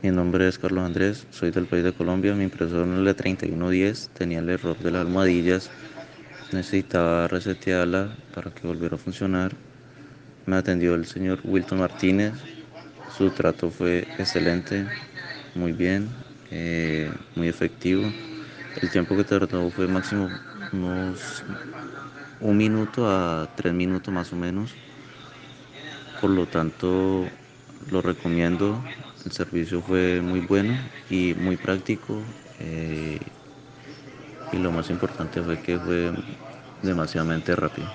Mi nombre es Carlos Andrés, soy del país de Colombia. Mi impresora en la 3110 tenía el error de las almohadillas. Necesitaba resetearla para que volviera a funcionar. Me atendió el señor Wilton Martínez. Su trato fue excelente, muy bien, eh, muy efectivo. El tiempo que tardó fue máximo unos un minuto a tres minutos más o menos. Por lo tanto, lo recomiendo. El servicio fue muy bueno y muy práctico. eh, y lo más importante fue que fue demasiadamente rápido.